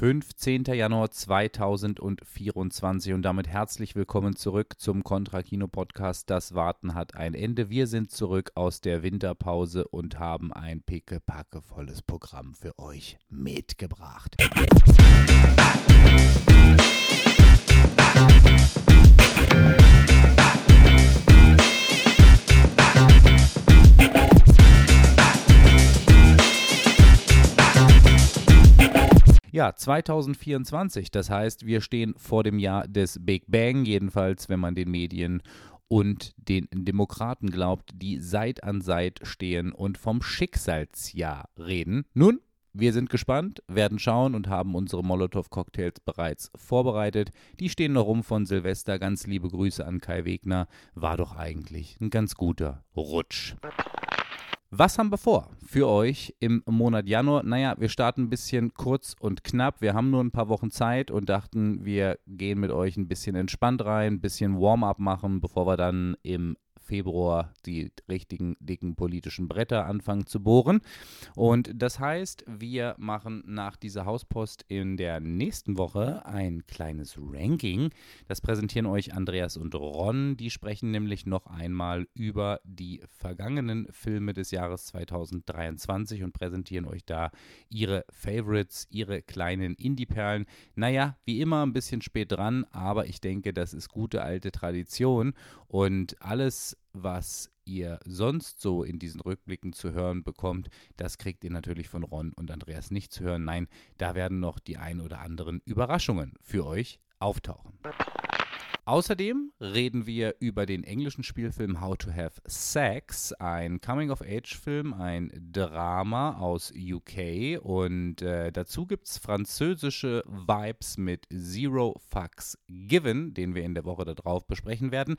15. Januar 2024 und damit herzlich willkommen zurück zum Contra Kino Podcast. Das Warten hat ein Ende. Wir sind zurück aus der Winterpause und haben ein pickepackevolles Programm für euch mitgebracht. Ja, 2024, das heißt, wir stehen vor dem Jahr des Big Bang, jedenfalls, wenn man den Medien und den Demokraten glaubt, die Seit an Seit stehen und vom Schicksalsjahr reden. Nun, wir sind gespannt, werden schauen und haben unsere Molotow-Cocktails bereits vorbereitet. Die stehen noch rum von Silvester. Ganz liebe Grüße an Kai Wegner. War doch eigentlich ein ganz guter Rutsch. Was haben wir vor für euch im Monat Januar? Naja, wir starten ein bisschen kurz und knapp. Wir haben nur ein paar Wochen Zeit und dachten, wir gehen mit euch ein bisschen entspannt rein, ein bisschen Warm-up machen, bevor wir dann im Februar die richtigen dicken politischen Bretter anfangen zu bohren. Und das heißt, wir machen nach dieser Hauspost in der nächsten Woche ein kleines Ranking. Das präsentieren euch Andreas und Ron. Die sprechen nämlich noch einmal über die vergangenen Filme des Jahres 2023 und präsentieren euch da ihre Favorites, ihre kleinen Indie-Perlen. Naja, wie immer ein bisschen spät dran, aber ich denke, das ist gute alte Tradition und alles was ihr sonst so in diesen Rückblicken zu hören bekommt, das kriegt ihr natürlich von Ron und Andreas nicht zu hören. Nein, da werden noch die ein oder anderen Überraschungen für euch auftauchen. Außerdem reden wir über den englischen Spielfilm How to Have Sex, ein Coming-of-Age-Film, ein Drama aus UK und äh, dazu gibt es französische Vibes mit Zero Fucks Given, den wir in der Woche darauf besprechen werden.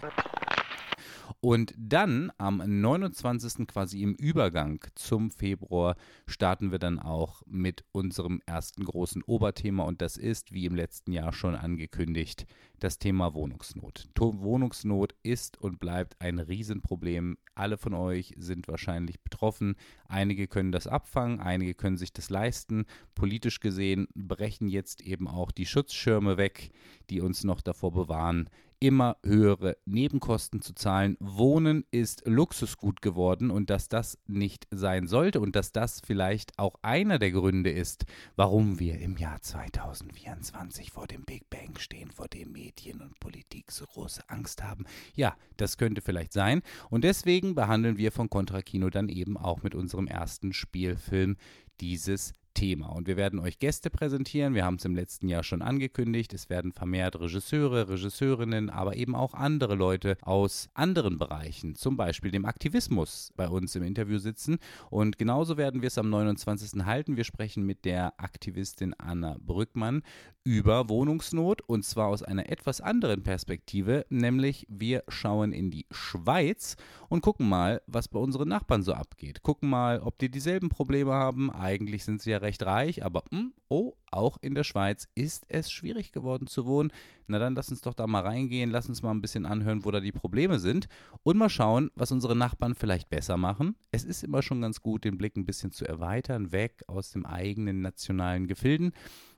Und dann am 29. quasi im Übergang zum Februar starten wir dann auch mit unserem ersten großen Oberthema und das ist, wie im letzten Jahr schon angekündigt, das Thema Wohnungsnot. Wohnungsnot ist und bleibt ein Riesenproblem. Alle von euch sind wahrscheinlich betroffen. Einige können das abfangen, einige können sich das leisten. Politisch gesehen brechen jetzt eben auch die Schutzschirme weg, die uns noch davor bewahren, immer höhere Nebenkosten zu zahlen. Wohnen ist Luxusgut geworden und dass das nicht sein sollte und dass das vielleicht auch einer der Gründe ist, warum wir im Jahr 2024 vor dem Big Bang stehen, vor dem Medien und Politik so große Angst haben. Ja, das könnte vielleicht sein und deswegen behandeln wir von Contra Kino dann eben auch mit unserem ersten Spielfilm dieses Thema. Und wir werden euch Gäste präsentieren. Wir haben es im letzten Jahr schon angekündigt. Es werden vermehrt Regisseure, Regisseurinnen, aber eben auch andere Leute aus anderen Bereichen, zum Beispiel dem Aktivismus, bei uns im Interview sitzen. Und genauso werden wir es am 29. halten. Wir sprechen mit der Aktivistin Anna Brückmann über Wohnungsnot und zwar aus einer etwas anderen Perspektive, nämlich wir schauen in die Schweiz und gucken mal, was bei unseren Nachbarn so abgeht. Gucken mal, ob die dieselben Probleme haben. Eigentlich sind sie ja recht reich, aber mh, hm, oh, auch in der Schweiz ist es schwierig geworden zu wohnen. Na dann lass uns doch da mal reingehen, lass uns mal ein bisschen anhören, wo da die Probleme sind und mal schauen, was unsere Nachbarn vielleicht besser machen. Es ist immer schon ganz gut, den Blick ein bisschen zu erweitern, weg aus dem eigenen nationalen Gefilden.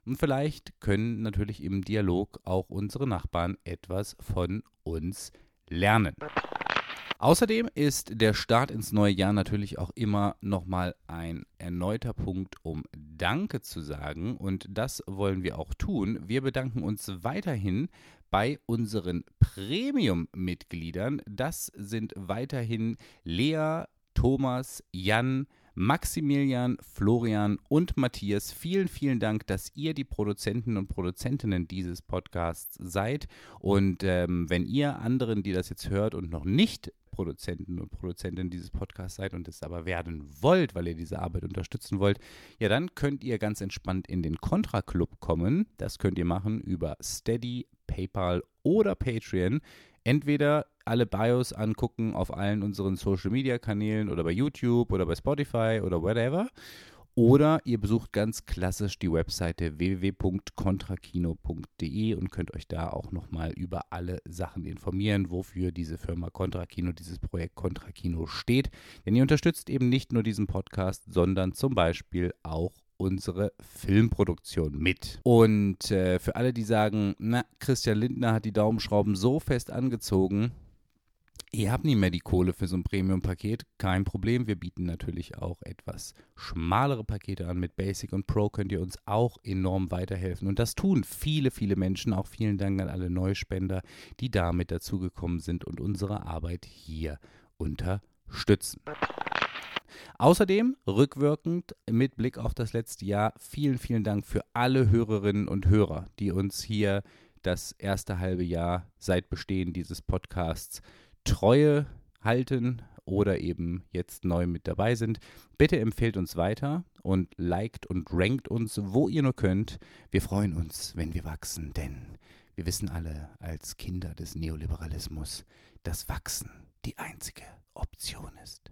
Und vielleicht können natürlich im Dialog auch unsere Nachbarn etwas von uns lernen. Außerdem ist der Start ins neue Jahr natürlich auch immer nochmal ein erneuter Punkt, um Danke zu sagen. Und das wollen wir auch tun. Wir bedanken uns weiterhin bei unseren Premium-Mitgliedern. Das sind weiterhin Lea, Thomas, Jan, Maximilian, Florian und Matthias, vielen, vielen Dank, dass ihr die Produzenten und Produzentinnen dieses Podcasts seid. Und ähm, wenn ihr anderen, die das jetzt hört und noch nicht Produzenten und Produzentinnen dieses Podcasts seid und es aber werden wollt, weil ihr diese Arbeit unterstützen wollt, ja, dann könnt ihr ganz entspannt in den Contra Club kommen. Das könnt ihr machen über Steady, PayPal oder Patreon. Entweder alle Bios angucken auf allen unseren Social Media Kanälen oder bei YouTube oder bei Spotify oder whatever. Oder ihr besucht ganz klassisch die Webseite www.contrakino.de und könnt euch da auch nochmal über alle Sachen informieren, wofür diese Firma Contrakino, dieses Projekt Contrakino steht. Denn ihr unterstützt eben nicht nur diesen Podcast, sondern zum Beispiel auch unsere Filmproduktion mit. Und äh, für alle, die sagen, na, Christian Lindner hat die Daumenschrauben so fest angezogen, Ihr habt nicht mehr die Kohle für so ein Premium-Paket, kein Problem. Wir bieten natürlich auch etwas schmalere Pakete an. Mit Basic und Pro könnt ihr uns auch enorm weiterhelfen. Und das tun viele, viele Menschen. Auch vielen Dank an alle Neuspender, die damit dazugekommen sind und unsere Arbeit hier unterstützen. Außerdem rückwirkend mit Blick auf das letzte Jahr vielen, vielen Dank für alle Hörerinnen und Hörer, die uns hier das erste halbe Jahr seit Bestehen dieses Podcasts Treue halten oder eben jetzt neu mit dabei sind. Bitte empfehlt uns weiter und liked und rankt uns, wo ihr nur könnt. Wir freuen uns, wenn wir wachsen, denn wir wissen alle als Kinder des Neoliberalismus, dass Wachsen die einzige Option ist.